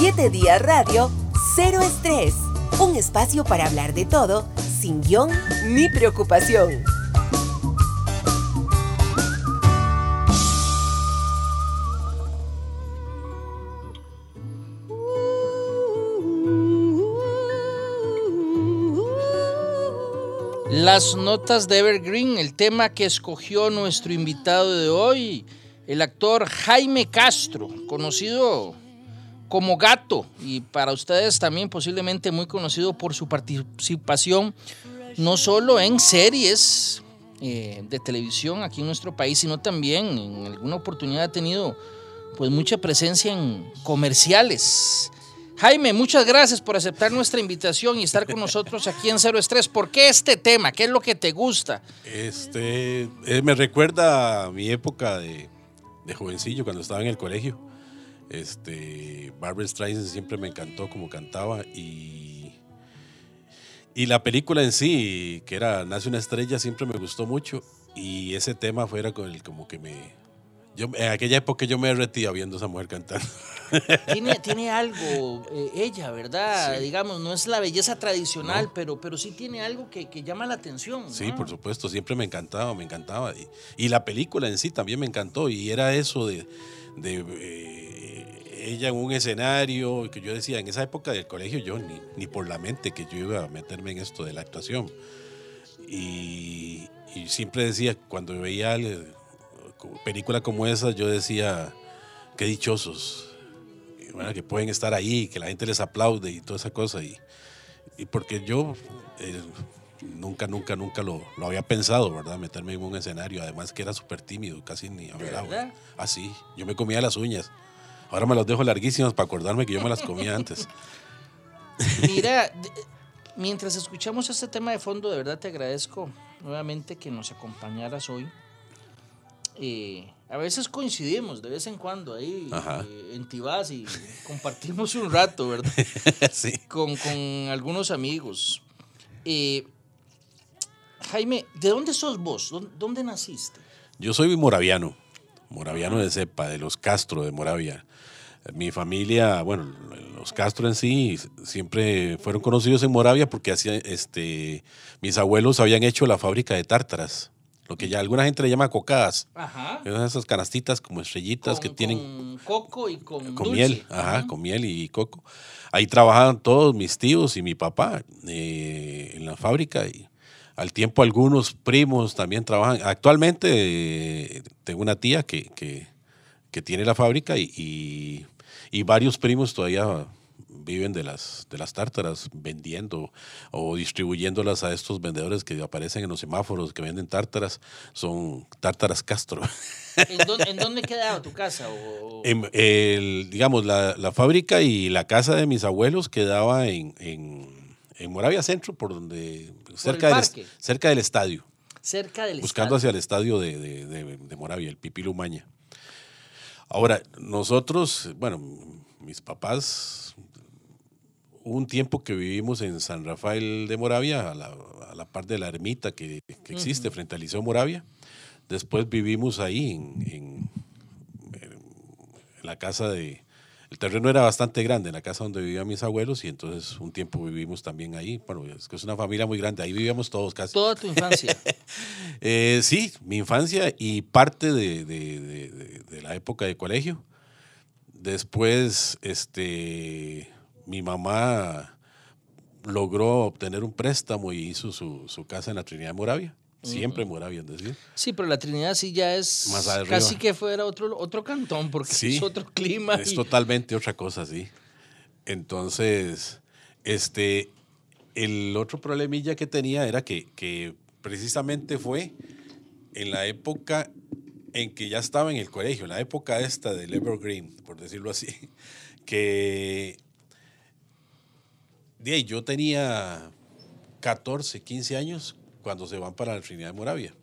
7 Días Radio, Cero Estrés. Un espacio para hablar de todo, sin guion ni preocupación. Las notas de Evergreen, el tema que escogió nuestro invitado de hoy, el actor Jaime Castro, conocido como Gato y para ustedes también posiblemente muy conocido por su participación no solo en series eh, de televisión aquí en nuestro país, sino también en alguna oportunidad ha tenido pues mucha presencia en comerciales. Jaime, muchas gracias por aceptar nuestra invitación y estar con nosotros aquí en Cero Estrés. ¿Por qué este tema? ¿Qué es lo que te gusta? Este, eh, me recuerda a mi época de, jovencillo, cuando estaba en el colegio. Este, Barbara Streisand siempre me encantó como cantaba y, y la película en sí, que era Nace una estrella, siempre me gustó mucho y ese tema fuera con el, como que me, en aquella época yo me derretía viendo a esa mujer cantar. Tiene, tiene algo, eh, ella, ¿verdad? Digamos, no es la belleza tradicional, pero, pero sí tiene algo que, llama la atención. Sí, por supuesto, siempre me encantaba, me encantaba. Y, la película en sí también me encantó. Y era eso de, eh, ella en un escenario, que yo decía, en esa época del colegio yo ni, ni por la mente que yo iba a meterme en esto de la actuación. Y, y siempre decía, cuando veía película como esa, yo decía, qué dichosos, que pueden estar ahí, que la gente les aplaude y toda esa cosa. Y, y porque yo eh, nunca, nunca, nunca lo, lo, había pensado, ¿verdad? Meterme en un escenario, además que era súper tímido, casi ni hablaba. Así, ah, yo me comía las uñas. Ahora me las dejo larguísimas para acordarme que yo me las comía antes. Mira, mientras escuchamos este tema de fondo, de verdad te agradezco nuevamente que nos acompañaras hoy. Eh, a veces coincidimos de vez en cuando ahí eh, en Tibás y compartimos un rato, ¿verdad? sí. Con, algunos amigos. Eh, Jaime, ¿de dónde sos vos? ¿Dónde, naciste? Yo soy moraviano, moraviano de cepa, de los Castro de Moravia. Mi familia, bueno, los Castro en sí siempre fueron conocidos en Moravia porque hacía, este, mis abuelos habían hecho la fábrica de tártaras lo que ya alguna gente le llama cocadas. Ajá. Esas canastitas como estrellitas que tienen. Con coco y con, con miel. Ajá, con miel y coco. Ahí trabajaban todos mis tíos y mi papá eh, en la fábrica y al tiempo algunos primos también trabajan. Actualmente eh, tengo una tía que, que, tiene la fábrica y, y varios primos todavía viven de las, de las tártaras vendiendo o distribuyéndolas a estos vendedores que aparecen en los semáforos que venden tártaras, son tártaras Castro. ¿En dónde, quedaba tu casa? el, digamos, la, fábrica y la casa de mis abuelos quedaba en, en, Moravia Centro, por donde, cerca, del, cerca del estadio. Cerca del Buscando hacia el estadio de, de, de Moravia, el Pipilumaña. Ahora, nosotros, bueno, mis papás un tiempo que vivimos en San Rafael de Moravia, a la, a la par de la ermita que, existe frente al Liceo Moravia. Después vivimos ahí en, la casa de... El terreno era bastante grande, en la casa donde vivían mis abuelos, y entonces un tiempo vivimos también ahí. Bueno, es que es una familia muy grande, ahí vivíamos todos casi. ¿Toda tu infancia? Eh, sí, mi infancia y parte de, de la época de colegio. Después, este mi mamá logró obtener un préstamo y hizo su, casa en la Trinidad de Moravia. Siempre en Moravia, es decir. Sí, pero la Trinidad sí ya es casi que fuera otro, otro cantón, porque es otro clima. Es totalmente otra cosa, sí. Entonces, este, el otro problemilla que tenía era que, que precisamente fue en la época en que ya estaba en el colegio, en la época esta del Evergreen, por decirlo así, que yo tenía 14, 15 años cuando se van para la Trinidad de Moravia.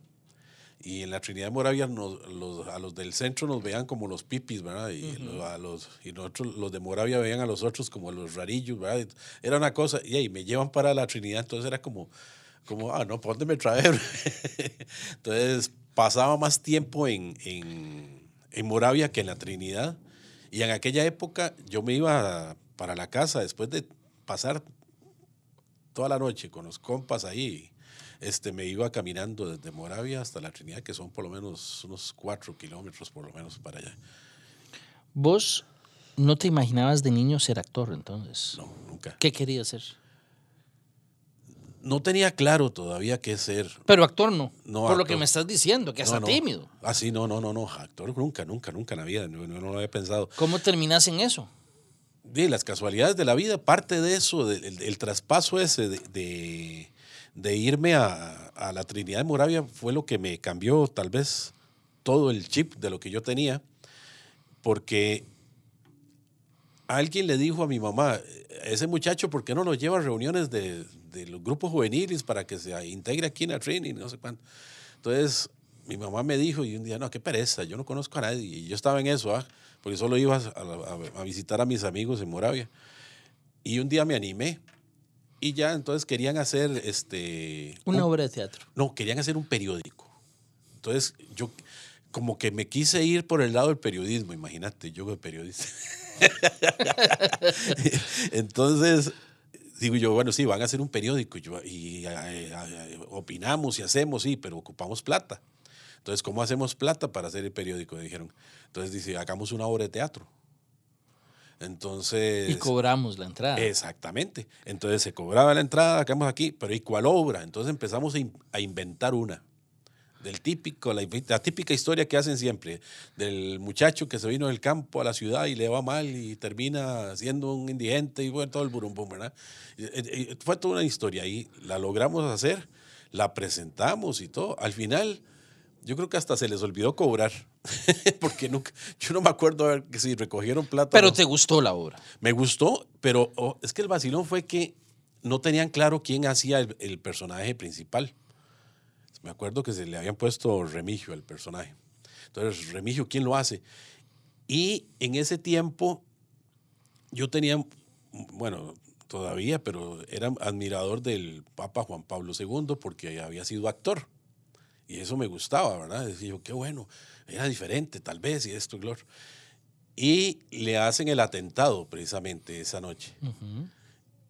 Y en la Trinidad de Moravia los, a los del centro nos veían como los pipis, ¿verdad? Y, a los, y nosotros, los de Moravia veían a los otros como los rarillos, ¿verdad? Era una cosa, y ahí me llevan para la Trinidad, entonces era como, como ah, no, ¿por dónde me traer? entonces pasaba más tiempo en, en, en Moravia que en la Trinidad. Y en aquella época yo me iba para la casa después de pasar toda la noche con los compas ahí. Este, me iba caminando desde Moravia hasta la Trinidad, que son por lo menos unos cuatro kilómetros por lo menos para allá. ¿Vos no te imaginabas de niño ser actor entonces? No, nunca. ¿Qué querías ser? No tenía claro todavía qué ser. Pero actor no. No, por lo que me estás diciendo, que No, hasta no. tímido. Ah, sí, no, no, no, no. Actor nunca, nunca, nunca en la vida. No, no, no lo había pensado. ¿Cómo terminas en eso? Las casualidades de la vida, parte de eso, de- el, el traspaso ese de, de- de irme a, a la Trinidad de Moravia fue lo que me cambió tal vez todo el chip de lo que yo tenía, porque alguien le dijo a mi mamá, ese muchacho, ¿por qué no lo lleva a reuniones de, de los grupos juveniles para que se integre aquí en la Trinity? No sé cuánto. Entonces, mi mamá me dijo y un día, no, qué pereza, yo no conozco a nadie. Y yo estaba en eso, ¿ah? porque solo iba a, a- a visitar a mis amigos en Moravia. Y un día me animé y ya entonces querían hacer este... Una un- obra de teatro. no, querían hacer un periódico. Entonces, yo como que me quise ir por el lado del periodismo, imagínate, yo de periodista. Entonces, digo yo, bueno, sí, van a hacer un periódico y, yo- y, opinamos y hacemos, sí, pero ocupamos plata. Entonces, ¿cómo hacemos plata para hacer el periódico? Dijeron. Entonces, dice, hagamos una obra de teatro. Entonces... Y cobramos la entrada. Exactamente. Entonces se cobraba la entrada, acabamos aquí, pero ¿y cuál obra? Entonces empezamos a, in- a inventar una. Del típico, la, la típica historia que hacen siempre, del muchacho que se vino del campo a la ciudad y le va mal y termina siendo un indigente y bueno, todo el burumbum, ¿verdad? Y- y- y Fue toda una historia y la logramos hacer, la presentamos y todo. Al final, yo creo que hasta se les olvidó cobrar, porque nunca, yo no me acuerdo a ver que si recogieron plata. Pero no. te gustó la obra. Me gustó, pero oh, es que el vacilón fue que no tenían claro quién hacía el, el personaje principal. Me acuerdo que se le habían puesto Remigio al personaje. Entonces, Remigio, ¿quién lo hace? Y en ese tiempo yo tenía, bueno, todavía, pero era admirador del Papa Juan Pablo II porque había sido actor. Y eso me gustaba, ¿verdad? Decía yo, qué bueno, era diferente tal vez y esto y lo otro. Y le hacen el atentado precisamente esa noche.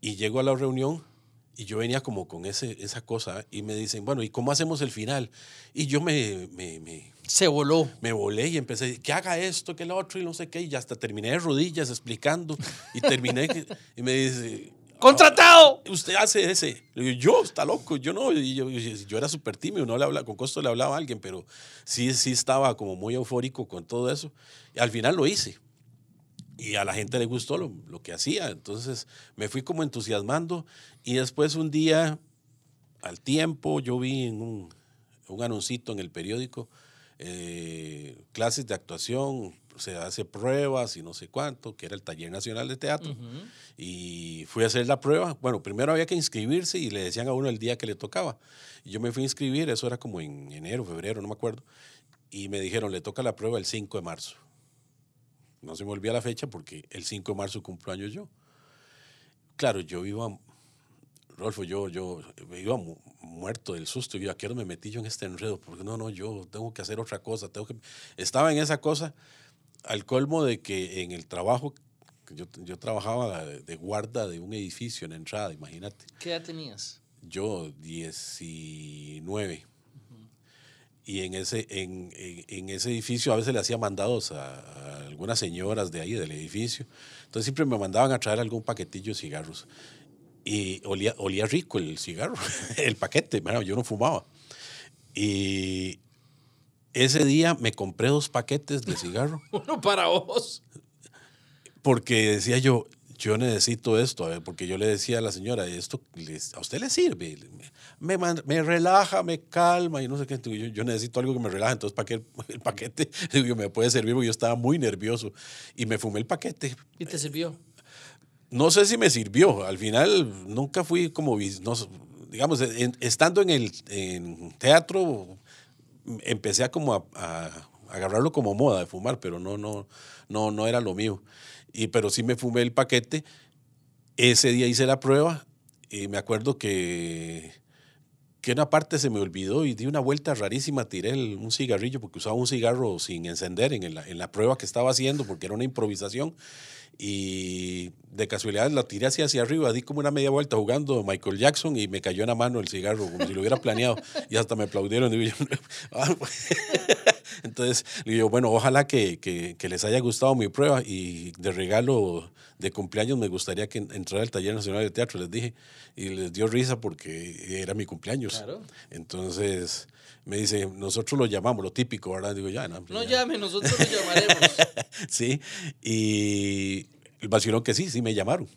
Y llego a la reunión y yo venía como con ese, esa cosa y me dicen, bueno, ¿y cómo hacemos el final? Y yo me, me, me, Se voló. me volé y empecé, que haga esto, que lo otro y no sé qué. Y hasta terminé de rodillas explicando y terminé y me dice, ¡Contratado! usted hace ese. Le digo, yo, está loco, yo no. Yo, yo era súper tímido, no le hablaba, con costo le hablaba a alguien, pero sí, sí estaba como muy eufórico con todo eso. Y al final lo hice. Y a la gente le gustó lo, lo que hacía. Entonces me fui como entusiasmando. Y después un día, al tiempo, yo vi en un, un anuncito en el periódico, eh, clases de actuación, se hace pruebas y no sé cuánto, que era el Taller Nacional de Teatro. Y fui a hacer la prueba. Bueno, primero había que inscribirse y le decían a uno el día que le tocaba. Y yo me fui a inscribir, eso era como en enero, febrero, no me acuerdo. Y me dijeron, le toca la prueba el 5 de marzo. No se me olvida la fecha porque el 5 de marzo cumplo años yo. Claro, yo iba, Rolfo, yo, yo iba mu- muerto del susto. Yo, ¿a qué hora me metí yo en este enredo? Porque no, no, yo tengo que hacer otra cosa. Tengo que... Estaba en esa cosa al colmo de que en el trabajo, yo, yo trabajaba de, guarda de un edificio en la entrada, imagínate. ¿Qué edad tenías? Yo 19. Y en ese, en, en- en ese edificio a veces le hacía mandados a, a algunas señoras de ahí del edificio. Entonces siempre me mandaban a traer algún paquetillo de cigarros. Y olía, olía rico el cigarro, el paquete, bueno, yo no fumaba. Y ese día me compré dos paquetes de cigarro Uno para vos. porque decía yo, yo necesito esto, ver, porque yo le decía a la señora, esto les- a usted le sirve, me, man- me relaja, me calma y no sé qué, yo, yo necesito algo que me relaje, entonces ¿para qué el, paquete Digo, me puede servir? Porque yo estaba muy nervioso y me fumé el paquete. ¿Y te sirvió? No sé si me sirvió, al final nunca fui como, no digamos, en- estando en el en teatro, empecé a como a, a agarrarlo como moda de fumar, pero no, no, no, no era lo mío. Y, pero sí me fumé el paquete. Ese día hice la prueba y me acuerdo que, que una parte se me olvidó y di una vuelta rarísima, tiré un cigarrillo porque usaba un cigarro sin encender en la, en la prueba que estaba haciendo porque era una improvisación y de casualidad la tiré hacia, hacia arriba, di como una media vuelta jugando Michael Jackson y me cayó en la mano el cigarro como si lo hubiera planeado y hasta me aplaudieron. Digo yo, "Ah". Entonces, le digo, bueno, ojalá que, que- que les haya gustado mi prueba y de regalo de cumpleaños me gustaría que entrara al Taller Nacional de Teatro, les dije, y les dio risa porque era mi cumpleaños. Claro. Entonces, me dice, nosotros lo llamamos, lo típico, ¿verdad? Digo, ya, no, No ya". llame, nosotros lo llamaremos. Sí, y el vacilón que sí, sí me llamaron.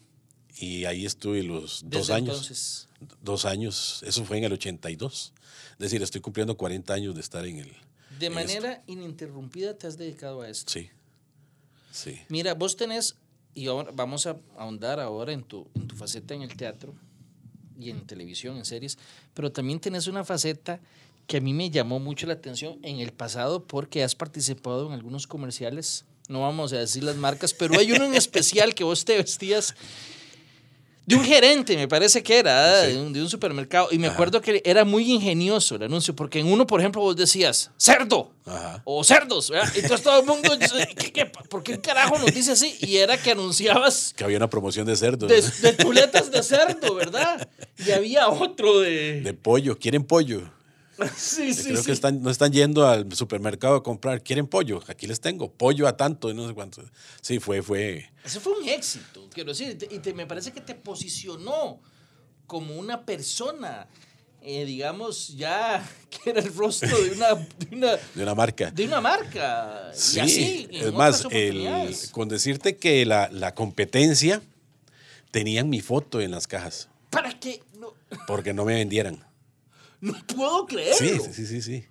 Y ahí estuve los dos años. entonces. Dos años, eso fue en el 82. Es decir, estoy cumpliendo 40 años de estar en el... De manera ininterrumpida te has dedicado a esto. Sí, sí. Mira, vos tenés, y ahora vamos a ahondar ahora en tu, en tu faceta en el teatro y en televisión, en series, pero también tenés una faceta que a mí me llamó mucho la atención en el pasado porque has participado en algunos comerciales, no vamos a decir las marcas, pero hay uno en especial que vos te vestías de un gerente, me parece que era, Sí. de, un, de un supermercado, y me acuerdo que era muy ingenioso el anuncio, porque en uno, por ejemplo, vos decías, cerdo, Ajá. o cerdos, ¿verdad? Entonces todo el mundo ¿qué, qué, por qué carajo nos dice así? Y era que anunciabas Que había una promoción de cerdo, de, de chuletas de cerdo, ¿verdad? Y había otro de... de pollo. ¿Quieren pollo? sí, sí, Creo sí. que están, no están yendo al supermercado a comprar. ¿Quieren pollo? Aquí les tengo. Pollo a tanto, y no sé cuánto. Sí, fue, fue. Ese fue un éxito, quiero decir, y te- me parece que te posicionó como una persona, eh, digamos, ya que era el rostro de una, de una, de una marca. de una marca. Sí, y así, es más, el, con decirte que la, la competencia tenían mi foto en las cajas Para no, porque no me vendieran. No puedo creerlo. Sí, sí, sí, sí.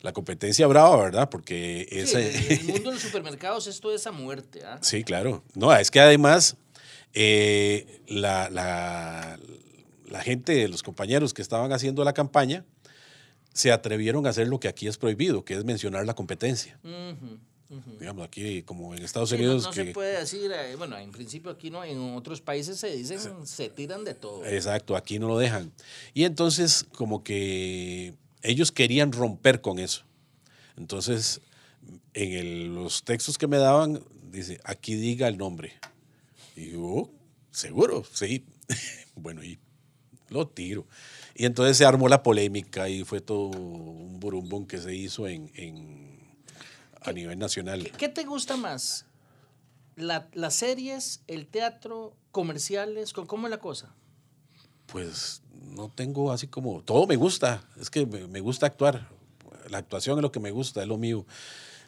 La competencia brava, ¿verdad? Porque Sí, ese... en el mundo de los supermercados esto es a muerte. ¿ah? Sí, claro. No, es que además eh, la, la- la gente, los compañeros que estaban haciendo la campaña, se atrevieron a hacer lo que aquí es prohibido, que es mencionar la competencia. Ujú. Digamos, aquí como en Estados Sí, no, Unidos... no que, se puede decir, eh, bueno, en principio aquí no, en otros países se dicen, se tiran de todo. Exacto, aquí no lo dejan. Y entonces como que ellos querían romper con eso. Entonces, en el- los textos que me daban, dice, aquí diga el nombre. Y yo, "Oh, seguro, sí. bueno, y lo tiro. Y entonces se armó la polémica y fue todo un burumbum que se hizo en, en- a nivel nacional. ¿Qué, qué te gusta más? La- ¿Las series, el teatro, comerciales? ¿Cómo- ¿Cómo es la cosa? Pues no tengo así como, todo me gusta, es que me, gusta actuar, la actuación es lo que me gusta, es lo mío.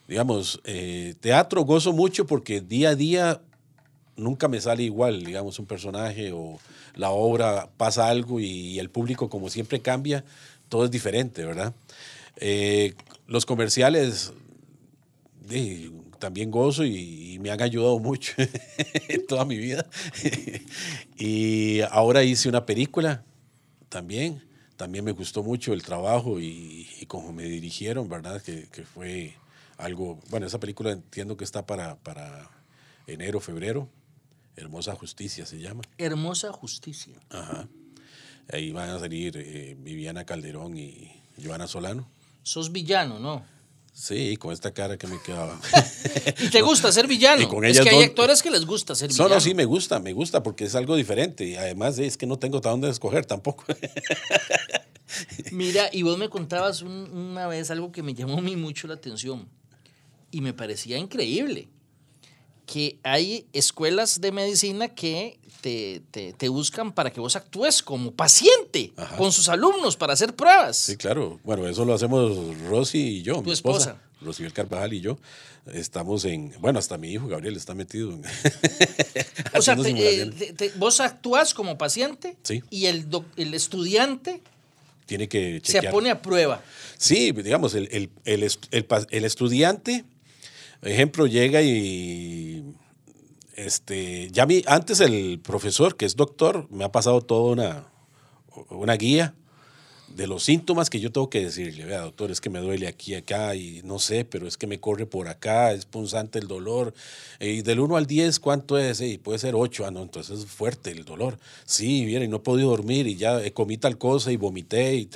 Digamos, eh, teatro gozo mucho porque día a día nunca me sale igual, digamos, un personaje o la obra pasa algo y, el público como siempre cambia, todo es diferente, ¿verdad? Eh, los comerciales también gozo y, y me han ayudado mucho en toda mi vida. y ahora hice una película también. También me gustó mucho el trabajo y, y como me dirigieron, ¿verdad? Que, que fue algo, bueno, esa película entiendo que está para, para enero, febrero. Hermosa Justicia se llama. Hermosa justicia. Ajá. Ahí van a salir eh, Viviana Calderón y Joana Solano. Sos villano, ¿no? Sí, con esta cara que me quedaba. Y te gusta ser villano. Y con es que hay actores que les gusta ser No, villano. no, sí me gusta, me gusta porque es algo diferente. Y además es que no tengo para dónde escoger tampoco. Mira, y vos me contabas un- una vez algo que me llamó a mí mucho la atención y me parecía increíble, que hay escuelas de medicina que te, te- te buscan para que vos actúes como paciente Ajá. con sus alumnos para hacer pruebas. Sí, claro. Bueno, eso lo hacemos Rosy y yo, mi Tu esposa. esposa. Rosibel Carvajal y yo. Estamos en, bueno, hasta mi hijo Gabriel está metido en... o sea, te- eh, te- vos actúas como paciente Sí. y el, doc- el estudiante Tiene que se pone a prueba. Sí, digamos, el, el- el el estudiante, ejemplo, llega y este, ya mi, antes el profesor, que es doctor, me ha pasado toda una, una guía de los síntomas que yo tengo que decirle, vea, doctor, es que me duele aquí, acá, y no sé, pero es que me corre por acá, es punzante el dolor. Y del 1 al 10, ¿cuánto es? Y puede ser 8, ah, no, entonces es fuerte el dolor. Sí, viene, y no he podido dormir, y ya comí tal cosa, y vomité, y,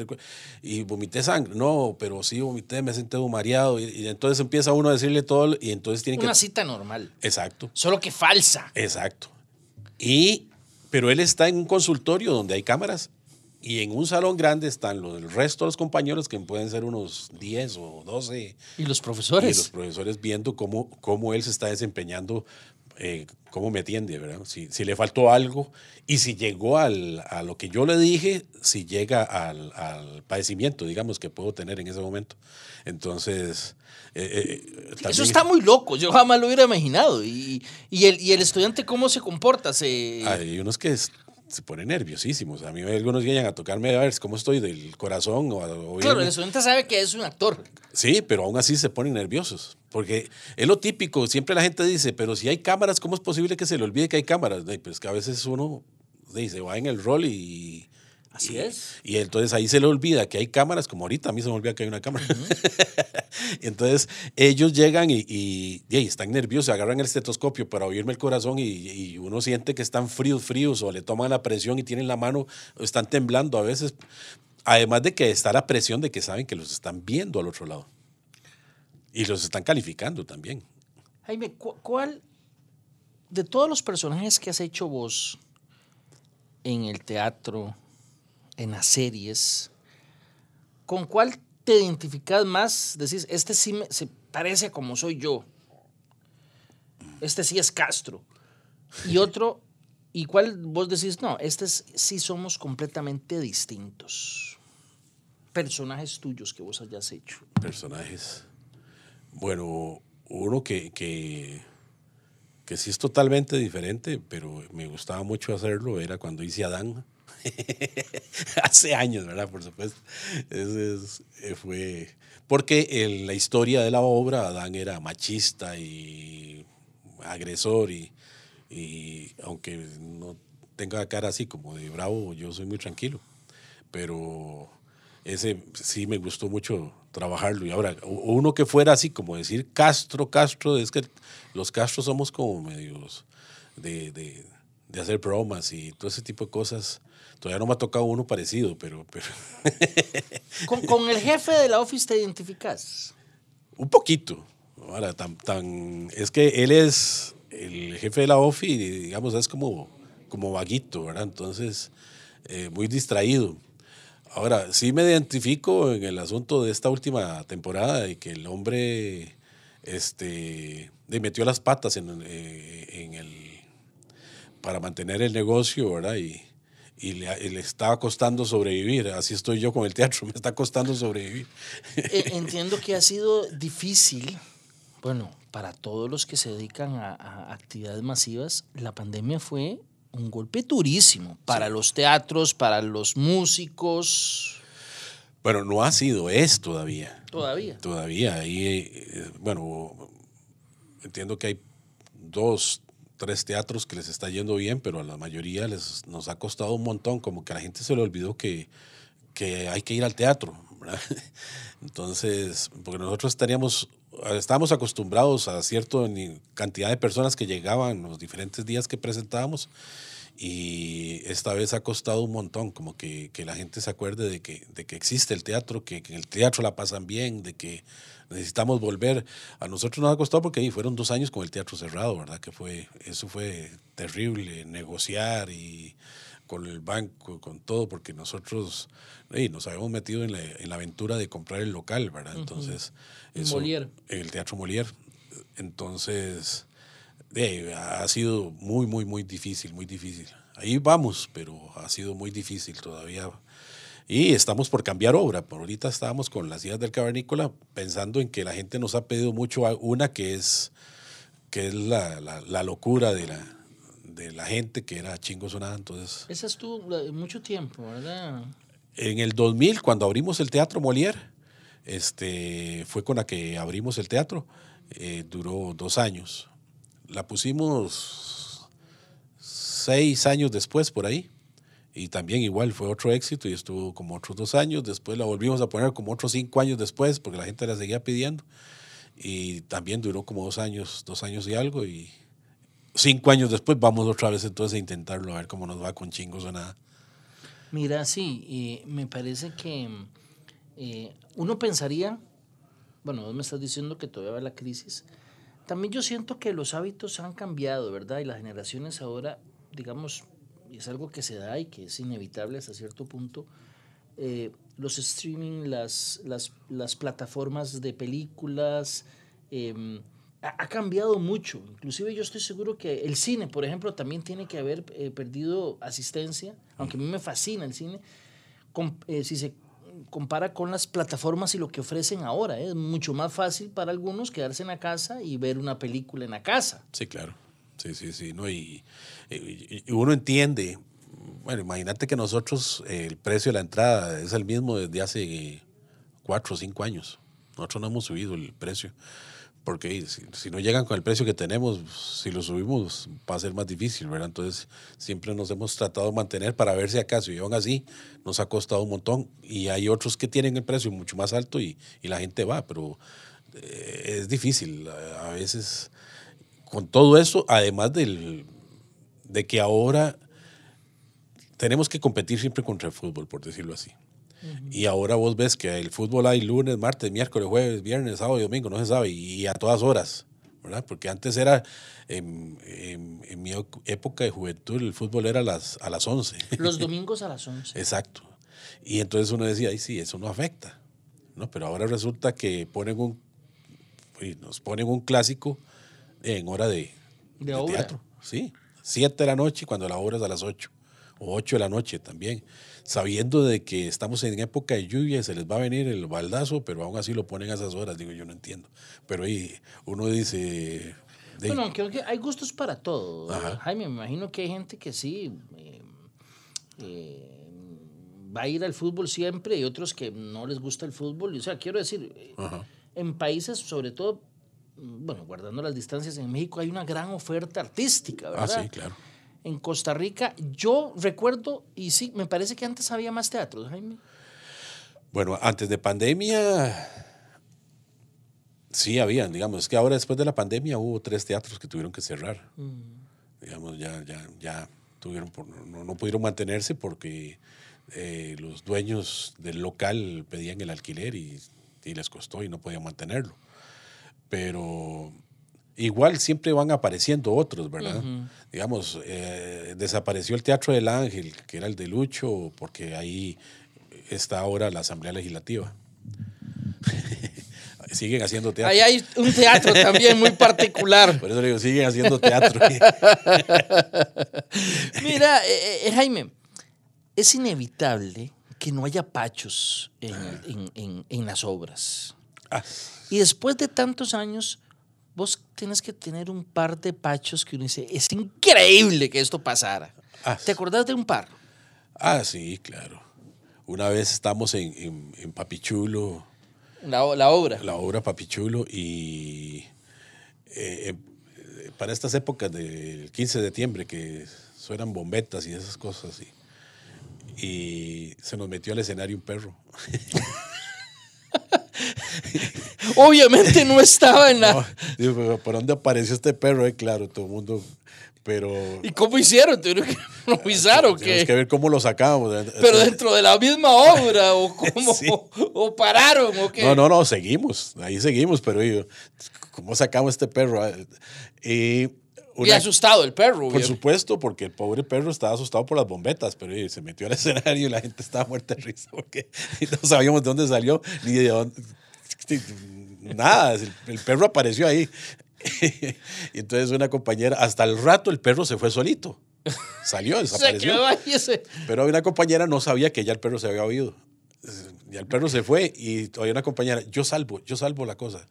y vomité sangre. No, pero sí vomité, me senté mareado, y, y, entonces empieza uno a decirle todo, y entonces tiene que... Una cita normal. Exacto. Solo que falsa. Exacto. Y, pero él está en un consultorio donde hay cámaras y en un salón grande están los, el resto de los compañeros, que pueden ser unos 10 o 12. ¿Y los profesores? Y los profesores viendo cómo, cómo él se está desempeñando, eh, cómo me atiende, ¿verdad? Si, si, le faltó algo y si llegó al, a lo que yo le dije, si llega al, al, padecimiento, digamos, que puedo tener en ese momento. Entonces... Eh, eh, Eso está muy loco, yo jamás lo hubiera imaginado. Y, y, el, y el estudiante cómo se comporta? Se... Hay unos que se pone nerviosísimos. A mí algunos llegan a tocarme a ver cómo estoy del corazón. O, claro, el estudiante sabe que es un actor. Sí, pero aún así se ponen nerviosos. Porque es lo típico, siempre la gente dice, pero si hay cámaras, ¿cómo es posible que se le olvide que hay cámaras? Pues que a veces uno se va en el rol y, Así es. Y entonces ahí se le olvida que hay cámaras, como ahorita a mí se me olvida que hay una cámara. entonces ellos llegan y, y, están nerviosos, agarran el estetoscopio para oírme el corazón y, uno siente que están fríos, fríos, o le toman la presión y tienen la mano, están temblando a veces. Además de que está la presión de que saben que los están viendo al otro lado. Y los están calificando también. Jaime, ¿cuál de todos los personajes que has hecho vos en el teatro, en las series, ¿con cuál te identificas más? Decís, este sí me, se parece a como soy yo. Este sí es Castro. Y otro, ¿y cuál vos decís? No, este sí somos completamente distintos. Personajes tuyos que vos hayas hecho. Personajes. Bueno, uno que, que, que sí es totalmente diferente, pero me gustaba mucho hacerlo, era cuando hice Adán. Hace años, ¿verdad? Por supuesto. Eh, fue porque la historia de la obra, Adán era machista y agresor y, y aunque no tenga cara así como de bravo, yo soy muy tranquilo. Pero ese sí me gustó mucho trabajarlo. Y ahora, uno que fuera así, como decir Castro, Castro, es que los Castros somos como medios de, de, de hacer bromas y todo ese tipo de cosas. Todavía no me ha tocado uno parecido, pero... pero ¿Con, el jefe de la office te identificas? Un poquito. Ahora, tan, tan, es que él es el jefe de la office, digamos, es como, como vaguito, ¿verdad? Entonces, eh, muy distraído. Ahora, sí me identifico en el asunto de esta última temporada y que el hombre este, le metió las patas en, eh, en el, para mantener el negocio, ¿verdad? Y, y le, estaba costando sobrevivir. Así estoy yo con el teatro, me está costando sobrevivir. E, entiendo que ha sido difícil, bueno, para todos los que se dedican a, actividades masivas, la pandemia fue un golpe durísimo para los teatros, para los músicos. Bueno, no ha sido, es todavía. Todavía. Todavía. Ahí, eh, bueno, entiendo que hay dos, tres teatros que les está yendo bien, pero a la mayoría les, nos ha costado un montón, como que a la gente se le olvidó que, que hay que ir al teatro. Entonces, porque nosotros estaríamos, estábamos acostumbrados a cierta cantidad de personas que llegaban los diferentes días que presentábamos y esta vez ha costado un montón, como que, que la gente se acuerde de que, de que existe el teatro, que, que en el teatro la pasan bien, de que necesitamos volver. A nosotros nos ha costado porque ahí fueron dos años con el teatro cerrado, ¿verdad? Que fue, eso fue terrible, negociar y con el banco, con todo, porque nosotros nos habíamos metido en la, en la, aventura de comprar el local, ¿verdad? Entonces, eso, en el Teatro Molière. Entonces, ha sido muy, muy, muy difícil, muy difícil. Ahí vamos, pero ha sido muy difícil todavía y estamos por cambiar obra. Por ahorita estábamos con las ideas del cavernícola pensando en que la gente nos ha pedido mucho una que es, que es la, la, locura de la, de la gente que era chingo sonada. Entonces, Esa estuvo mucho tiempo, ¿verdad? En el 2000, cuando abrimos el Teatro Molière, este, fue con la que abrimos el teatro. Eh, duró dos años. La pusimos seis años después por ahí Y también igual fue otro éxito y estuvo como otros dos años. Después la volvimos a poner como otros cinco años después porque la gente la seguía pidiendo. Y también duró como dos años, dos años y algo. Y cinco años después vamos otra vez entonces a intentarlo, a ver cómo nos va con chingos o nada. Mira, sí, me parece que eh, uno pensaría, bueno, vos me estás diciendo que todavía va la crisis. También yo siento que los hábitos han cambiado, ¿verdad? Y las generaciones ahora, digamos, es algo que se da y que es inevitable hasta cierto punto, eh, los streaming, las, las, las, plataformas de películas, eh, ha, ha, cambiado mucho. Inclusive yo estoy seguro que el cine, por ejemplo, también tiene que haber eh, perdido asistencia, aunque a mí me fascina el cine, con, eh, si se compara con las plataformas y lo que ofrecen ahora. Es mucho más fácil para algunos quedarse en la casa y ver una película en la casa. Sí, claro. Sí, sí, sí. ¿no? Y uno entiende, bueno, imagínate que nosotros eh, el precio de la entrada es el mismo desde hace cuatro o cinco años. Nosotros no hemos subido el precio. Porque si, no llegan con el precio que tenemos, si lo subimos va a ser más difícil, ¿verdad? Entonces siempre nos hemos tratado de mantener para ver si acaso, y aún así nos ha costado un montón. Y hay otros que tienen el precio mucho más alto y, y la gente va, pero eh, es difícil. A veces con todo eso, además del, de que ahora tenemos que competir siempre contra el fútbol, por decirlo así. Uh -huh. Y ahora vos ves que el fútbol hay lunes, martes, miércoles, jueves, viernes, sábado y domingo, no se sabe, y a todas horas, ¿verdad? Porque antes era, en, en, en mi época de juventud, el fútbol era a las, a las 11. Los domingos a las 11. Exacto. Y entonces uno decía, ay, sí, eso no afecta, ¿no? Pero ahora resulta que ponen un, nos ponen un clásico en hora de, de, de obra. teatro. Sí, 7 de la noche cuando la obra es a las 8 o 8 de la noche también, sabiendo de que estamos en época de lluvia y se les va a venir el baldazo, pero aún así lo ponen a esas horas, digo, yo no entiendo. Pero ahí uno dice... De... Bueno, creo que hay gustos para todo. Ajá. Jaime, me imagino que hay gente que sí eh, eh, va a ir al fútbol siempre y otros que no les gusta el fútbol. O sea, quiero decir, Ajá. en países sobre todo bueno, guardando las distancias, en México hay una gran oferta artística, ¿verdad? Ah, sí, claro. En Costa Rica, yo recuerdo, y sí, me parece que antes había más teatros, Jaime. Bueno, antes de pandemia, sí habían, digamos, es que ahora después de la pandemia hubo tres teatros que tuvieron que cerrar. Mm. Digamos, ya, ya, ya tuvieron, por, no, no pudieron mantenerse porque eh, los dueños del local pedían el alquiler y, y les costó y no podían mantenerlo pero igual siempre van apareciendo otros, ¿verdad? Uh -huh. Digamos, eh, desapareció el Teatro del Ángel, que era el de Lucho, porque ahí está ahora la Asamblea Legislativa. siguen haciendo teatro. Ahí hay un teatro también muy particular. Por eso le digo, siguen haciendo teatro. Mira, eh, eh, Jaime, es inevitable que no haya pachos en, en, en, en las obras. Ah. Y después de tantos años, vos tienes que tener un par de pachos que uno dice, es increíble que esto pasara. Ah. ¿Te acordás de un par? Ah, sí, claro. Una vez estamos en, en, en Papichulo. La, la, obra. La obra Papichulo y eh, para estas épocas del 15 de septiembre que suenan bombetas y esas cosas. Y, y se nos metió al escenario un perro. Obviamente no estaba en la. No, digo, ¿por dónde apareció este perro? Eh, claro, todo el mundo. Pero. ¿Y cómo hicieron? ¿Tuvieron que improvisar o qué? Tenemos que ver cómo lo sacamos. Pero dentro de la misma obra, o cómo. Sí. O, pararon, o qué. No, no, no, seguimos. Ahí seguimos, pero ¿cómo sacamos este perro? Y. Una, y asustado el perro. Por bien. supuesto, porque el pobre perro estaba asustado por las bombetas, pero se metió al escenario y la gente estaba muerta de risa porque no sabíamos de dónde salió ni de dónde. Nada, el, el perro apareció ahí. y entonces una compañera, hasta el rato el perro se fue solito. Salió, desapareció. se. Pero una compañera no sabía que ya el perro se había oído. Ya el perro se fue y todavía una compañera, yo salvo, yo salvo la cosa.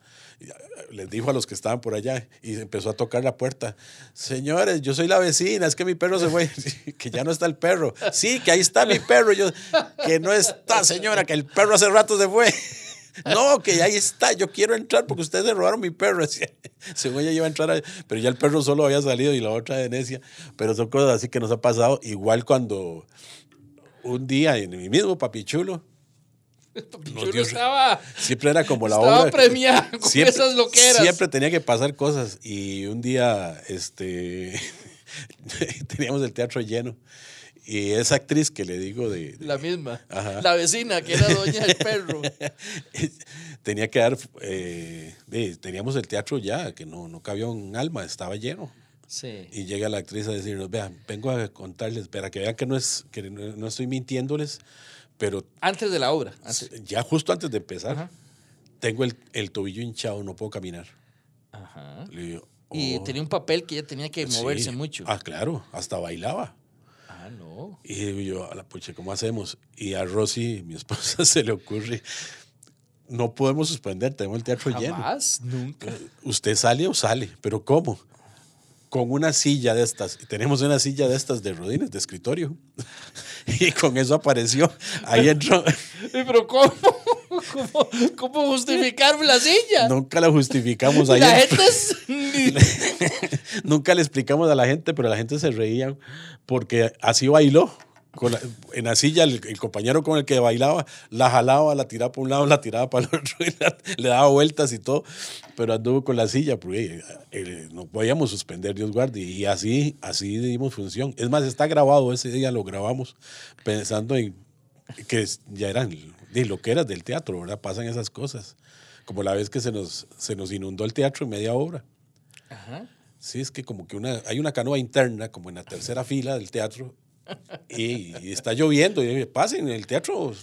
Les dijo a los que estaban por allá y empezó a tocar la puerta. Señores, yo soy la vecina, es que mi perro se fue, que ya no está el perro. Sí, que ahí está mi perro. Yo, que no está, señora, que el perro hace rato se fue. No, que ahí está, yo quiero entrar porque ustedes se robaron mi perro. Según ella iba a entrar, pero ya el perro solo había salido y la otra de necia. Pero son cosas así que nos ha pasado. Igual cuando un día en mi mismo papichulo, Papichulo dio- estaba, siempre era como la estaba obra. con esas loqueras. Siempre tenía que pasar cosas. Y un día, este, teníamos el teatro lleno. Y esa actriz que le digo de, de- La misma. Ajá. La vecina, que era doña del perro. tenía que dar, eh, teníamos el teatro ya, que no, no cabía un alma, estaba lleno. Sí. Y llega la actriz a decirnos, vean, vengo a contarles, para que vean que no, es, que no, no estoy mintiéndoles, pero Antes de la obra. antes. ya justo antes de empezar, Ajá. tengo el, el tobillo hinchado, no puedo caminar. Ajá. Le digo, Y "Oh". tenía un papel que ella tenía que Sí. moverse mucho. Ah, claro, hasta bailaba. No. Y yo, a la pucha, ¿cómo hacemos? Y a Rosy, mi esposa, se le ocurre, no podemos suspender, tenemos el teatro lleno. Jamás, nunca. Usted sale o sale, pero ¿cómo? Con una silla de estas. Tenemos una silla de estas de rodines, de escritorio. Y con eso apareció. Ahí entró. Eh, Pero ¿cómo? ¿Cómo, cómo justificarme la silla? Nunca la justificamos ahí. la gente es... Nunca le explicamos a la gente, pero la gente se reía porque así bailó. Con la- en la silla, el, el compañero con el que bailaba, la jalaba, la tiraba para un lado, la tiraba para el otro, y la- le daba vueltas y todo, pero anduvo con la silla, porque eh, eh, no podíamos suspender, Dios guarde, y así, así dimos función. Es más, está grabado, ese día lo grabamos pensando en que ya eran de lo que era del teatro, ¿verdad? Pasan esas cosas, como la vez que se nos, se nos inundó el teatro en media obra. Ajá. Sí, es que como que una, hay una canoa interna, como en la tercera fila del teatro, y, y está lloviendo, y pasen, el teatro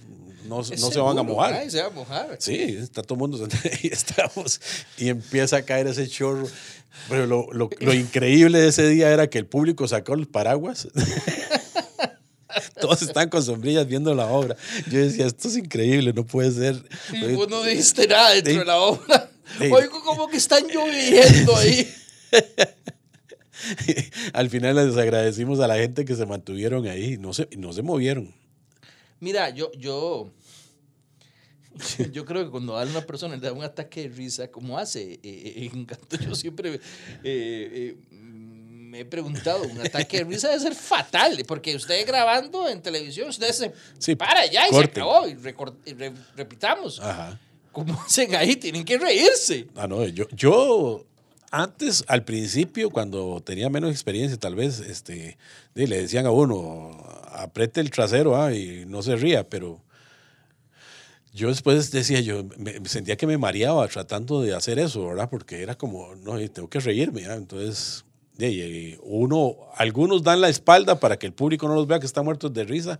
no, no se van a mojar. ay, se va a mojar. Sí, está todo el mundo, y estamos, y empieza a caer ese chorro. Pero lo, lo- lo increíble de ese día era que el público sacó los paraguas. Todos están con sombrillas viendo la obra. Yo decía, esto es increíble, no puede ser. Y vos no dijiste nada dentro Sí. de la obra. Sí. Oigo como que están lloviendo ahí. Al final les agradecimos a la gente que se mantuvieron ahí, no se, no se movieron. Mira, yo, yo, yo creo que cuando a una persona le da un ataque de risa, como hace eh, eh, en yo siempre eh, eh, me he preguntado, un ataque de risa debe ser fatal, porque usted grabando en televisión, usted se Sí, para ya y corten. se acabó, y, y re- repitamos. Ajá. ¿Cómo hacen ahí? Tienen que reírse. Ah, no, yo, yo antes, al principio, cuando tenía menos experiencia, tal vez, este, le decían a uno, apriete el trasero ah, y no se ría, pero yo después decía, yo me, sentía que me mareaba tratando de hacer eso, ¿verdad? Porque era como, no, tengo que reírme, ah, entonces, uno, algunos dan la espalda para que el público no los vea que están muertos de risa.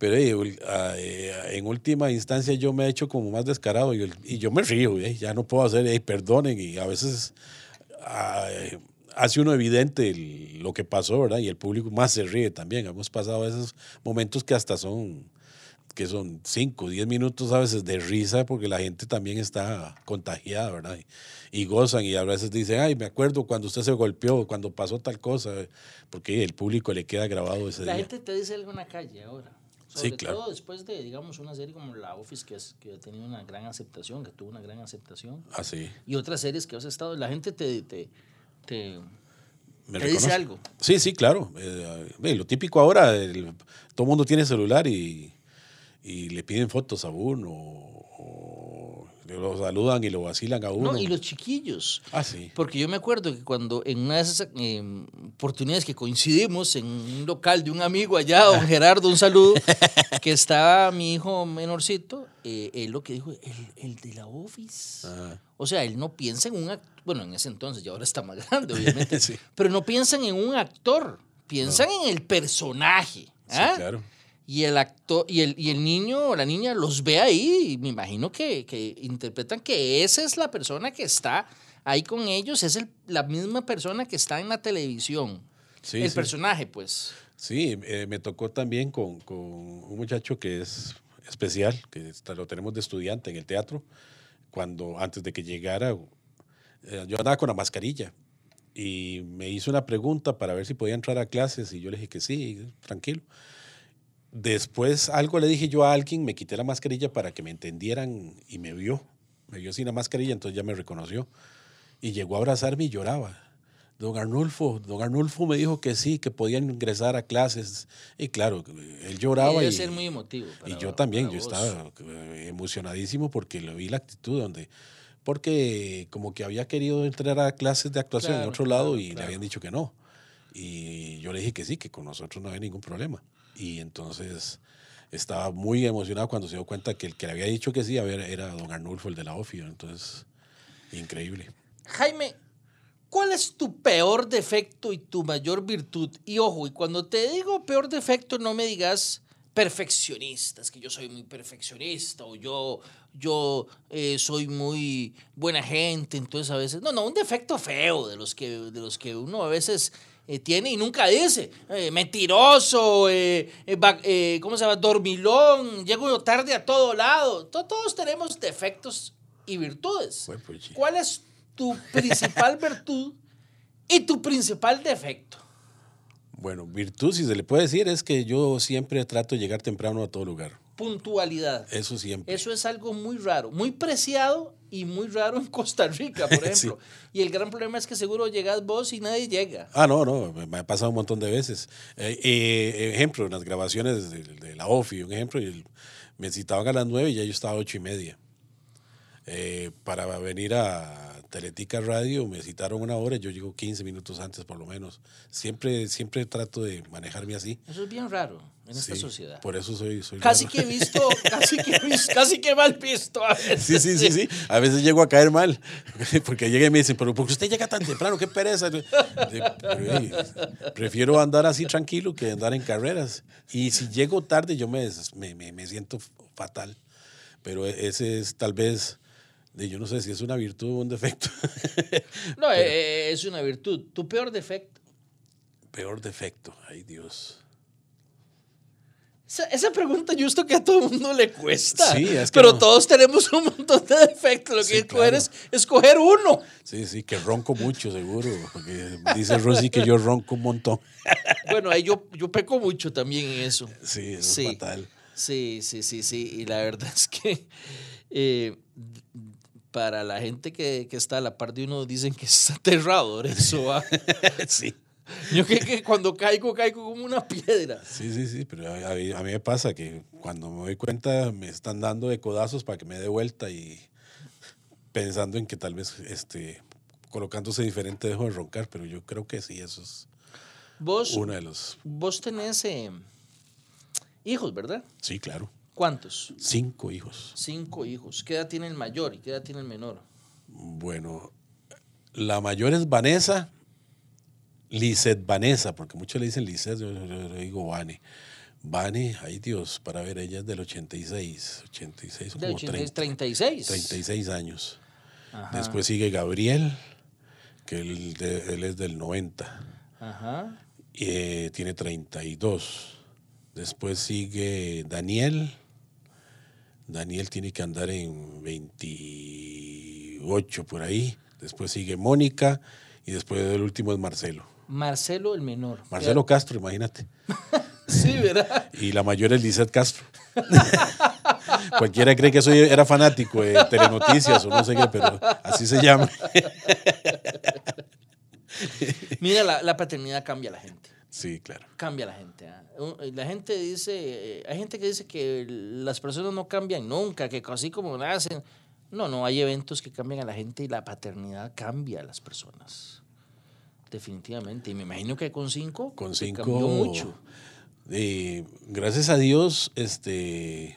Pero eh, ah, eh, en última instancia yo me he hecho como más descarado y, yo me río, eh, ya no puedo hacer, perdonen, y a veces ah, hace uno evidente lo que pasó, ¿verdad? Y el público más se ríe también. Hemos pasado esos momentos que hasta son, que son 5, 10 minutos a veces de risa porque la gente también está contagiada, ¿verdad? Y, y gozan y a veces dicen, ay, me acuerdo cuando usted se golpeó, cuando pasó tal cosa, porque el público le queda grabado ese La día. gente te dice algo en la calle ahora. Sí, Sobre claro. todo después de, digamos, una serie como La Office, que, es, que ha tenido una gran aceptación, que tuvo una gran aceptación. Así. Y otras series que has estado, la gente te, te, te, Me te dice algo. Sí, sí, claro. Eh, lo típico ahora, el- todo el mundo tiene celular y, y le piden fotos a uno o lo saludan y lo vacilan a uno. No, y los chiquillos. Ah, sí. Porque yo me acuerdo que cuando en una de esas eh, oportunidades que coincidimos en un local de un amigo allá, don Gerardo, un saludo, que estaba mi hijo menorcito, eh, él lo que dijo, el, el de la Office. Ah. O sea, él no piensa en un actor, bueno, en ese entonces, ya ahora está más grande, obviamente, Sí. pero no piensan en un actor, piensan en el personaje. ¿ah? Sí, claro. Y el actor, y el, y el niño o la niña los ve ahí, y me imagino que, que interpretan que esa es la persona que está ahí con ellos, es el- la misma persona que está en la televisión. Sí, el sí. personaje, pues. Sí, eh, me tocó también con, con un muchacho que es especial, que está- lo tenemos de estudiante en el teatro, cuando antes de que llegara, eh, yo andaba con la mascarilla y me hizo una pregunta para ver si podía entrar a clases y yo le dije que sí, tranquilo. Después algo le dije yo a alguien, me quité la mascarilla para que me entendieran y me vio. Me vio sin la mascarilla, entonces ya me reconoció. Y llegó a abrazarme y lloraba. don Arnulfo, don Arnulfo me dijo que sí, que podían ingresar a clases. Y claro, él lloraba. Y, ser muy emotivo. y yo también, yo vos. estaba emocionadísimo porque lo vi la actitud donde, porque como que había querido entrar a clases de actuación en Claro, otro lado claro, y le habían dicho que no. Y yo le dije que sí, que con nosotros no había ningún problema. Y entonces estaba muy emocionado cuando se dio cuenta que el que le había dicho que sí a ver, era don Arnulfo, el de la OFI. Entonces, increíble. Jaime, ¿cuál es tu peor defecto y tu mayor virtud? Y ojo, y cuando te digo peor defecto, no me digas perfeccionista, es que yo soy muy perfeccionista o yo, yo eh, soy muy buena gente, entonces a veces, no, no, un defecto feo de los que, de los que uno a veces eh, tiene y nunca dice, eh, mentiroso, eh, ¿cómo se llama? Dormilón, llego tarde a todo lado, To- todos tenemos defectos y virtudes. Pues, sí. ¿Cuál es tu principal virtud y tu principal defecto? Bueno, virtud, si se le puede decir, es que yo siempre trato de llegar temprano a todo lugar. Puntualidad. Eso siempre. Eso es algo muy raro, muy preciado y muy raro en Costa Rica, por ejemplo. Y el gran problema es que seguro llegas vos y nadie llega. Ah, no, no, me- ha pasado un montón de veces. Eh, eh, ejemplo, en las grabaciones de, de la OFI, un ejemplo, y el- me citaban a las nueve y ya yo estaba a ocho y media. Eh, para venir a Teletica Radio me citaron una hora y yo llego 15 minutos antes por lo menos. Siempre, siempre trato de manejarme así. Eso es bien raro en esta Sí, sociedad. Por eso soy, soy Casi raro. que he visto, casi que, he vis- casi que mal visto. a veces. Sí, sí, sí, sí. A veces llego a caer mal. Porque llegan y me dicen, pero ¿por qué usted llega tan temprano? ¿Qué pereza? Pero, prefiero andar así tranquilo que andar en carreras. Y si llego tarde, yo me, me, me- siento fatal. Pero e- ese es tal vez, yo no sé si es una virtud o un defecto. No, eh, es una virtud. Tu peor defecto. Peor defecto. Ay, Dios. Esa, esa pregunta justo que a todo el mundo le cuesta. Sí, es que pero no. todos tenemos un montón de defectos. Lo que Sí, claro. es escoger uno. Sí, sí, que ronco mucho, seguro. Porque dice Rosy que yo ronco un montón. Bueno, ahí yo, yo peco mucho también en eso. Sí, eso Sí. es fatal. Sí, sí, sí, sí. Y la verdad es que eh, para la gente que, que está a la par de uno dicen que es aterrador eso. ¿va? Sí. Yo que, que cuando caigo, caigo como una piedra. Sí, sí, sí, pero a, a mí, a mí me pasa que cuando me doy cuenta me están dando de codazos para que me dé vuelta y pensando en que tal vez este, colocándose diferente dejo de roncar, pero yo creo que sí, eso es Vos, uno de los... vos tenés eh, hijos, ¿verdad? Sí, claro. ¿Cuántos? Cinco hijos. Cinco hijos. ¿Qué edad tiene el mayor y qué edad tiene el menor? Bueno, la mayor es Vanessa, Lisette Vanessa, porque muchos le dicen Lisette, yo, yo- yo digo Vane. Vane, ay Dios, para ver, ella es del 86, 86 o como 86, 30. 36. 36 años. Ajá. Después sigue Gabriel, que él, de- él es del 90. Ajá. y, eh, tiene 32. Después sigue Daniel. Daniel tiene que andar en 28 por ahí. Después sigue Mónica. Y después el último es Marcelo. Marcelo el menor. Marcelo Castro, imagínate. Sí, ¿verdad? Y la mayor es Lizeth Castro. Cualquiera cree que soy, era fanático de Telenoticias o no sé qué, pero así se llama. Mira, la, la paternidad cambia a la gente. Sí, claro. Cambia a la gente. ¿ah? Un- La gente dice, eh, hay gente que dice que las personas no cambian nunca, que así como nacen. No, no, hay eventos que cambian a la gente y la paternidad cambia a las personas. Definitivamente. Y me imagino que con cinco. Con cinco. Cambió mucho. eh, gracias a Dios, este.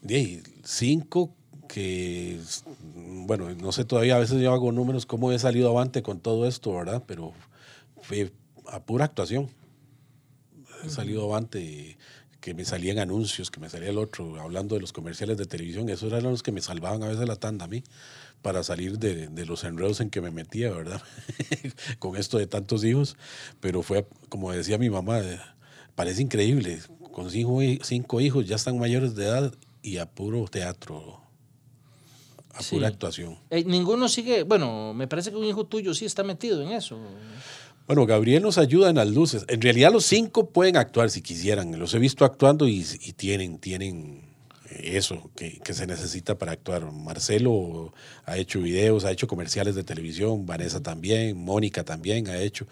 De cinco que. Bueno, no sé todavía, a veces yo hago números, cómo he salido avante con todo esto, ¿verdad? Pero fue a pura actuación. He salido avante, que me salían anuncios, que me salía el otro, hablando de los comerciales de televisión. Esos eran los que me salvaban a veces la tanda a mí, para salir de, de los enredos en que me metía, ¿verdad? con esto de tantos hijos. Pero fue, como decía mi mamá, eh, parece increíble. Con cinco, cinco hijos ya están mayores de edad y a puro teatro, a Sí. pura actuación. Eh, ninguno sigue, bueno, me parece que un hijo tuyo sí está metido en eso. Bueno, Gabriel nos ayuda en las luces. En realidad los cinco pueden actuar si quisieran. Los he visto actuando y, y tienen, tienen eso que, que, se necesita para actuar. Marcelo ha hecho videos, ha hecho comerciales de televisión, Vanessa también, Mónica también ha hecho.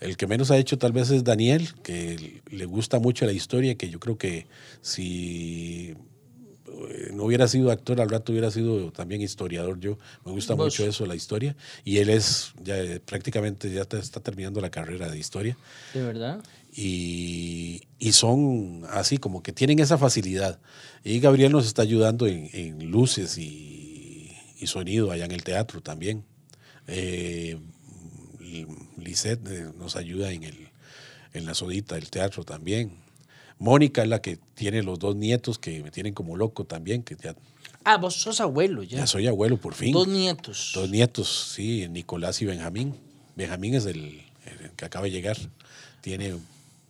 El que menos ha hecho tal vez es Daniel, que le gusta mucho la historia, que yo creo que si eh, no hubiera sido actor, al rato hubiera sido también historiador. Yo me gusta mucho eso, la historia. Y él es, ya eh, prácticamente ya está terminando la carrera de historia. ¿De verdad? Y, y, son así, como que tienen esa facilidad. Y Gabriel nos está ayudando en, en luces y, y, sonido allá en el teatro también. Eh, Lisette eh, nos ayuda en, el, en la sodita del teatro también. Mónica es la que tiene los dos nietos que me tienen como loco también. Que ya, ah, vos sos abuelo ya. Ya soy abuelo por fin. Dos nietos. Dos nietos, sí, Nicolás y Benjamín. Benjamín es el, el que acaba de llegar. Tiene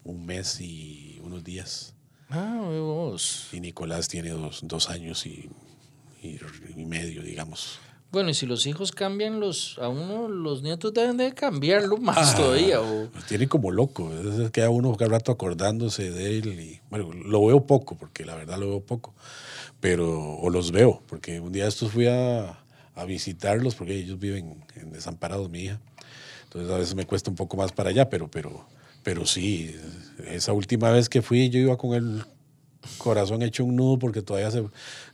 un mes y unos días. Ah, vos. Y Nicolás tiene dos, dos años y, y, y, medio, digamos. Bueno, y si los hijos cambian, los, a uno los nietos deben de cambiarlo más ah, todavía. O... Tiene como loco, es que a uno cada rato acordándose de él. Y, bueno, lo veo poco, porque la verdad lo veo poco, pero, o los veo, porque un día estos fui a, a visitarlos, porque ellos viven en Desamparados, mi hija. Entonces a veces me cuesta un poco más para allá, pero, pero, pero sí, esa última vez que fui yo iba con el corazón hecho un nudo porque todavía se...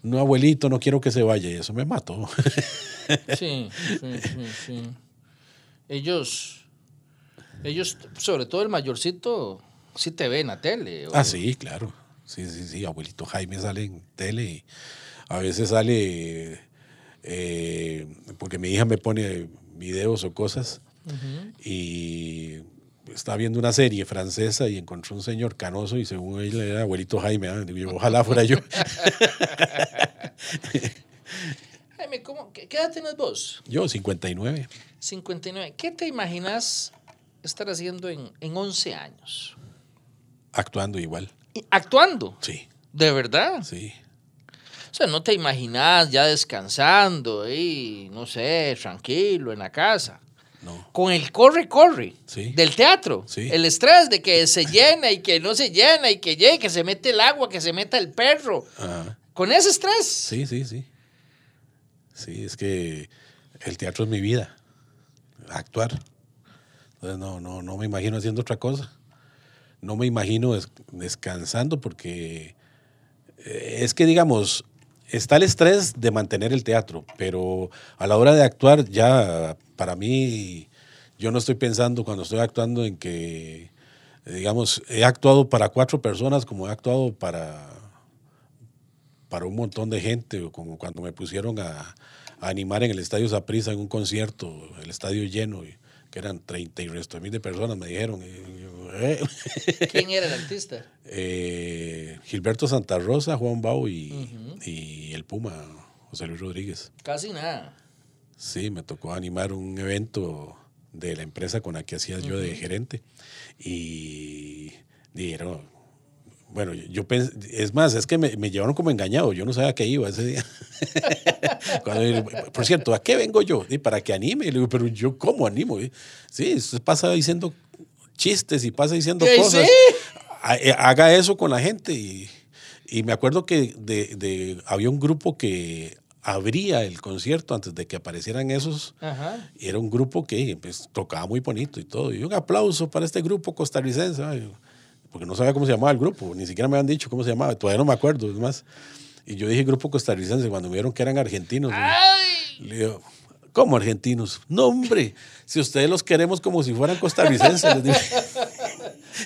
No, abuelito, no quiero que se vaya y eso me mató. Sí, sí, sí, sí. Ellos, ellos, sobre todo el mayorcito, sí te ven a tele. ¿o? Ah, sí, claro. Sí, sí, sí. Abuelito Jaime sale en tele y a veces sale, eh, porque mi hija me pone videos o cosas uh -huh. y estaba viendo una serie francesa y encontró un señor canoso y según él era abuelito Jaime. ¿eh? Digo, ojalá fuera yo. Jaime, ¿cómo, qué, ¿qué edad tienes vos? Yo, 59. 59. ¿Qué te imaginas estar haciendo en, en 11 años? Actuando igual. ¿Actuando? Sí. ¿De verdad? Sí. O sea, no te imaginas ya descansando y, no sé, tranquilo en la casa. No. Con el corre, corre Sí. del teatro. Sí. El estrés de que se llena y que no se llena y que llegue, que se mete el agua, que se meta el perro. Ajá. Con ese estrés. Sí, sí, sí. Sí, es que el teatro es mi vida. Actuar. Entonces no, no, no me imagino haciendo otra cosa. No me imagino des- descansando porque eh, es que, digamos, está el estrés de mantener el teatro, pero a la hora de actuar ya para mí yo no estoy pensando cuando estoy actuando en que, digamos, he actuado para cuatro personas como he actuado para, para un montón de gente, como cuando me pusieron a, a animar en el Estadio Saprissa en un concierto, el estadio lleno, que eran 30 y resto de mil de personas, me dijeron. "Eh". ¿Quién era el artista? Eh, Gilberto Santa Rosa, Juan Bau y, y el Puma, José Luis Rodríguez. Casi nada. Sí, me tocó animar un evento de la empresa con la que hacía yo de gerente. Y dijeron, bueno, yo pensé, es más, es que me, me llevaron como engañado, yo no sabía a qué iba ese día. Cuando, por cierto, ¿a qué vengo yo? Y para que anime. Y le digo, pero yo, ¿cómo animo? Y, Sí, usted pasa diciendo chistes y pasa diciendo ¿Qué cosas. sí? Eh, Haga eso con la gente. Y, y me acuerdo que de, de- había un grupo que abría el concierto antes de que aparecieran esos. Ajá. Y era un grupo que pues, tocaba muy bonito y todo. Y un aplauso para este grupo costarricense. Porque no sabía cómo se llamaba el grupo, ni siquiera me habían dicho cómo se llamaba, todavía no me acuerdo, es más. Y yo dije grupo costarricense cuando me vieron que eran argentinos. ¡Ay! Le digo, ¿cómo argentinos? No, hombre, si ustedes los queremos como si fueran costarricenses. les digo.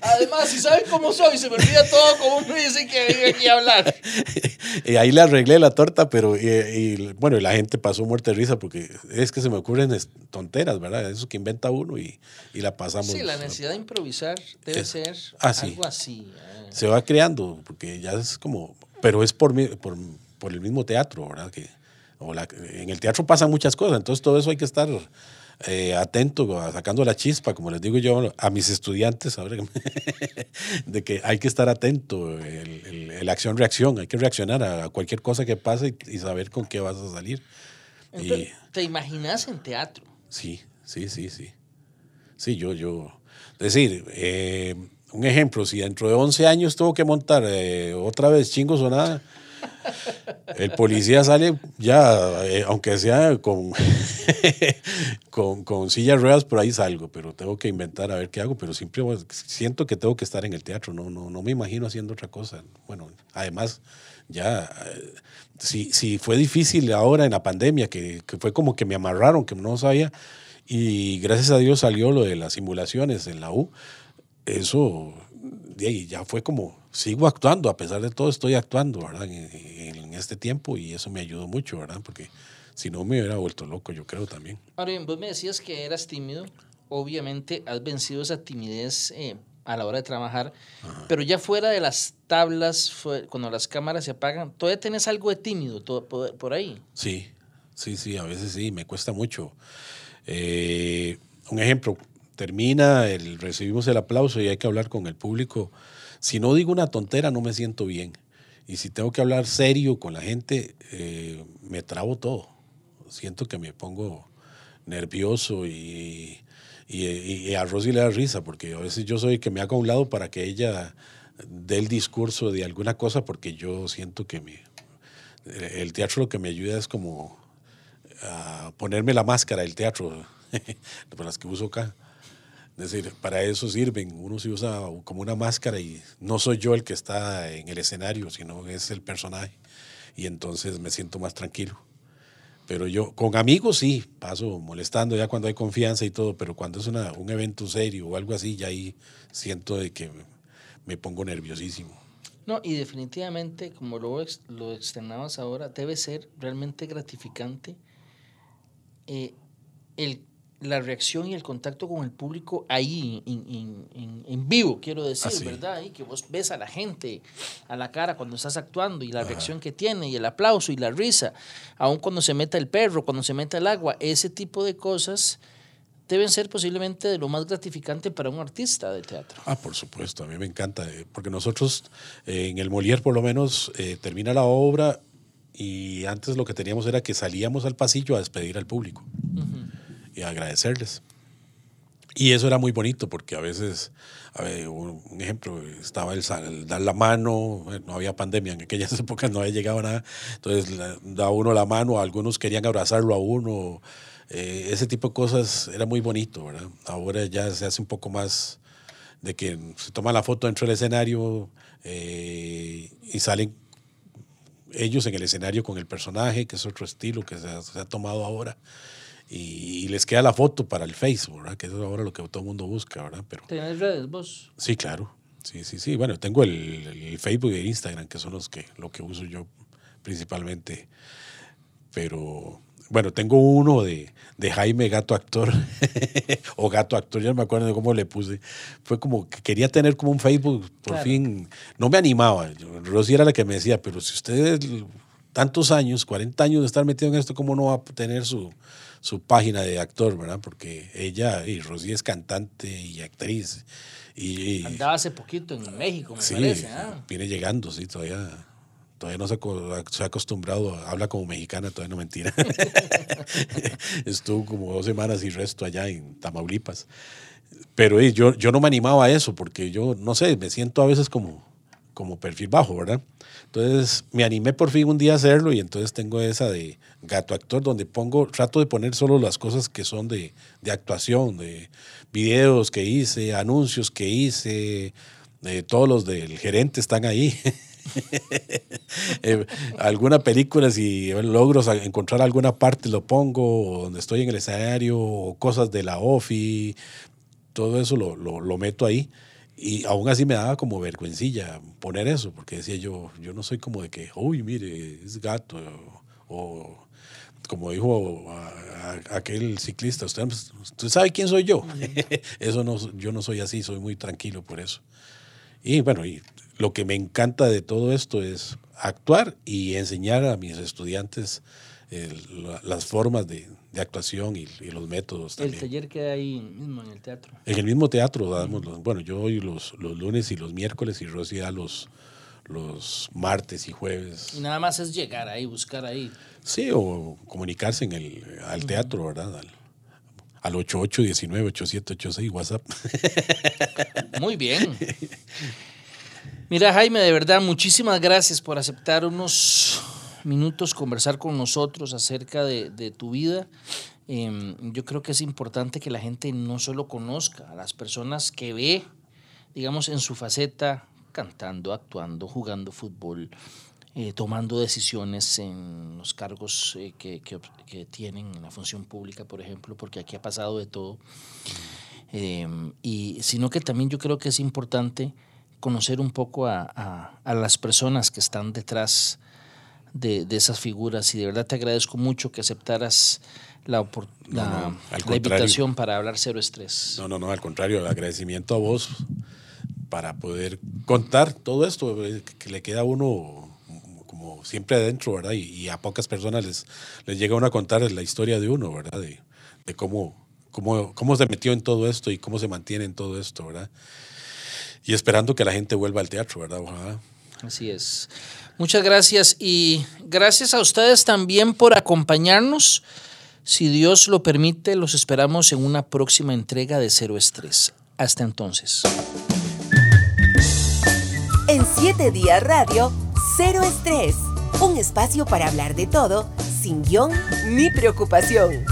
Además, si saben cómo soy, se me olvida todo como me dicen que venga aquí a hablar. y ahí le arreglé la torta, pero y, y, bueno, y la gente pasó muerte de risa porque es que se me ocurren tonteras, ¿verdad? Eso que inventa uno y, y la pasamos. Sí, la necesidad de improvisar debe Es- ser ah, algo así. eh. se va creando, porque ya es como, pero es por, mi- por, por el mismo teatro, ¿verdad? Que, o la- en el teatro pasan muchas cosas, entonces todo eso hay que estar eh, atento, sacando la chispa, como les digo yo a mis estudiantes, ahora de que hay que estar atento, el, el- el acción-reacción, hay que reaccionar a cualquier cosa que pase y, y saber con qué vas a salir. Y, Entonces, ¿Te imaginas en teatro? Sí, sí, sí, sí. Sí, yo, yo. Es decir, eh, un ejemplo, si dentro de 11 años tengo que montar eh, otra vez chingos o nada, El policía sale ya, eh, aunque sea con, con, con ruedas, por ahí salgo, pero tengo que inventar a ver qué hago, pero siempre siento que tengo que estar en el teatro, no, no, no me imagino haciendo otra cosa. Bueno, además, ya, eh, si, si fue difícil ahora en la pandemia, que, que fue como que me amarraron, que no sabía, y gracias a Dios salió lo de las simulaciones en la U, eso ahí ya fue como, sigo actuando, a pesar de todo estoy actuando, ¿verdad? En, en este tiempo y eso me ayudó mucho, ¿verdad? Porque si no me hubiera vuelto loco, yo creo también. Ahora bien, vos me decías que eras tímido, obviamente has vencido esa timidez eh, a la hora de trabajar, pero ya fuera de las tablas, fue- cuando las cámaras se apagan, ¿todavía tenés algo de tímido por, por ahí? Sí, sí, sí, a veces sí, me cuesta mucho. Eh, un ejemplo, termina, el, recibimos el aplauso y hay que hablar con el público. Si no digo una tontera, no me siento bien. Y si tengo que hablar serio con la gente, eh, me trabo todo. Siento que me pongo nervioso y, y, a Rosy le da risa, porque a veces yo soy el que me hago a un lado para que ella dé el discurso de alguna cosa, porque yo siento que me, el teatro lo que me ayuda es como a ponerme la máscara del teatro, por las que uso acá. Es decir, para eso sirven. Uno se usa como una máscara y no soy yo el que está en el escenario, sino es el personaje. Y entonces me siento más tranquilo. Pero yo, con amigos sí, paso molestando ya cuando hay confianza y todo, pero cuando es una, un evento serio o algo así, ya ahí siento de que me pongo nerviosísimo. No, y definitivamente, como lo, lo externabas ahora, debe ser realmente gratificante eh, el, la reacción y el contacto con el público ahí, en, en- en- en vivo, quiero decir. ¿verdad? Ahí que vos ves a la gente a la cara cuando estás actuando y la reacción que tiene y el aplauso y la risa, aun cuando se meta el perro, cuando se meta el agua, ese tipo de cosas deben ser posiblemente de lo más gratificante para un artista de teatro. Ah, por supuesto, a mí me encanta, eh, porque nosotros eh, en el Molière por lo menos eh, termina la obra y antes lo que teníamos era que salíamos al pasillo a despedir al público y agradecerles. Y eso era muy bonito porque a veces, a ver, un ejemplo, estaba el, el dar la mano, eh, no había pandemia en aquellas épocas, no había llegado nada, entonces la- da uno la mano, algunos querían abrazarlo a uno, eh, ese tipo de cosas era muy bonito, ¿verdad? Ahora ya se hace un poco más de que se toma la foto dentro del escenario eh, y salen ellos en el escenario con el personaje, que es otro estilo que se se ha tomado ahora. Y, y les queda la foto para el Facebook, ¿verdad? Que eso es ahora lo que todo el mundo busca, ¿verdad? Pero ¿Tenés redes vos? sí, claro. Sí, sí, sí. Bueno, tengo el, el Facebook e Instagram, que son los que, lo que uso yo principalmente. Pero bueno, tengo uno de, de Jaime Gato Actor, o Gato Actor, ya no me acuerdo de cómo le puse. Fue como que quería tener como un Facebook, por Claro. fin. No me animaba. Rosy era la que me decía, pero si usted tantos años, 40 años de estar metido en esto, ¿cómo no va a tener su, su página de actor, verdad? Porque ella, y Rosy es cantante y actriz. Y, Andaba hace poquito en México, me Sí, parece. ¿ah? viene llegando, sí, todavía, todavía no se, ha acostumbrado, habla como mexicana, todavía no mentira. Estuvo como dos semanas y resto allá en Tamaulipas. Pero yo, yo no me animaba a eso porque yo, no sé, me siento a veces como, como perfil bajo, ¿verdad? Entonces me animé por fin un día a hacerlo y entonces tengo esa de gato actor donde pongo, trato de poner solo las cosas que son de, de actuación, de videos que hice, anuncios que hice, de todos los del gerente están ahí. Eh, alguna película, si logro encontrar alguna parte, lo pongo, donde estoy en el escenario, o cosas de la OFI, todo eso lo, lo, lo meto ahí. Y aún así me daba como vergüencilla poner eso, porque decía yo, yo no soy como de que, uy, mire, es gato, o como dijo a- a- aquel ciclista, usted, usted sabe quién soy yo. eso no, yo no soy así, soy muy tranquilo por eso. Y bueno, y lo que me encanta de todo esto es actuar y enseñar a mis estudiantes eh, la- las formas de, de actuación y, y los métodos El también. taller queda ahí mismo en el teatro. En el mismo teatro damos los, bueno, yo doy los, los lunes y los miércoles y Rosy da los, los martes y jueves. Y nada más es llegar ahí, buscar ahí. Sí, o comunicarse en el, al teatro, ¿verdad? Al, al 8819-8786 WhatsApp. Muy bien. Mira, Jaime, de verdad, muchísimas gracias por aceptar unos minutos, conversar con nosotros acerca de, tu vida. Em, yo creo que es importante que la gente no solo conozca a las personas que ve, digamos, en su faceta, cantando, actuando, jugando fútbol, eh, tomando decisiones en los cargos eh, que, que, tienen en la función pública, por ejemplo, porque aquí ha pasado de todo. Em, y, sino que también yo creo que es importante conocer un poco a, a, las personas que están detrás de, de, esas figuras y de verdad te agradezco mucho que aceptaras la, la, la invitación para hablar cero estrés. No, no, no, al contrario, agradecimiento a vos para poder contar todo esto eh, que le queda a uno como siempre adentro, ¿verdad? Y, a pocas personas les, les llega uno a contar la historia de uno, ¿verdad? De, de cómo, cómo, cómo se metió en todo esto y cómo se mantiene en todo esto, ¿verdad? y esperando que la gente vuelva al teatro, ¿verdad? Así es. Muchas gracias y gracias a ustedes también por acompañarnos. Si Dios lo permite, los esperamos en una próxima entrega de Cero Estrés. Hasta entonces. En siete días radio, Cero Estrés. Un espacio para hablar de todo, sin guion ni preocupación.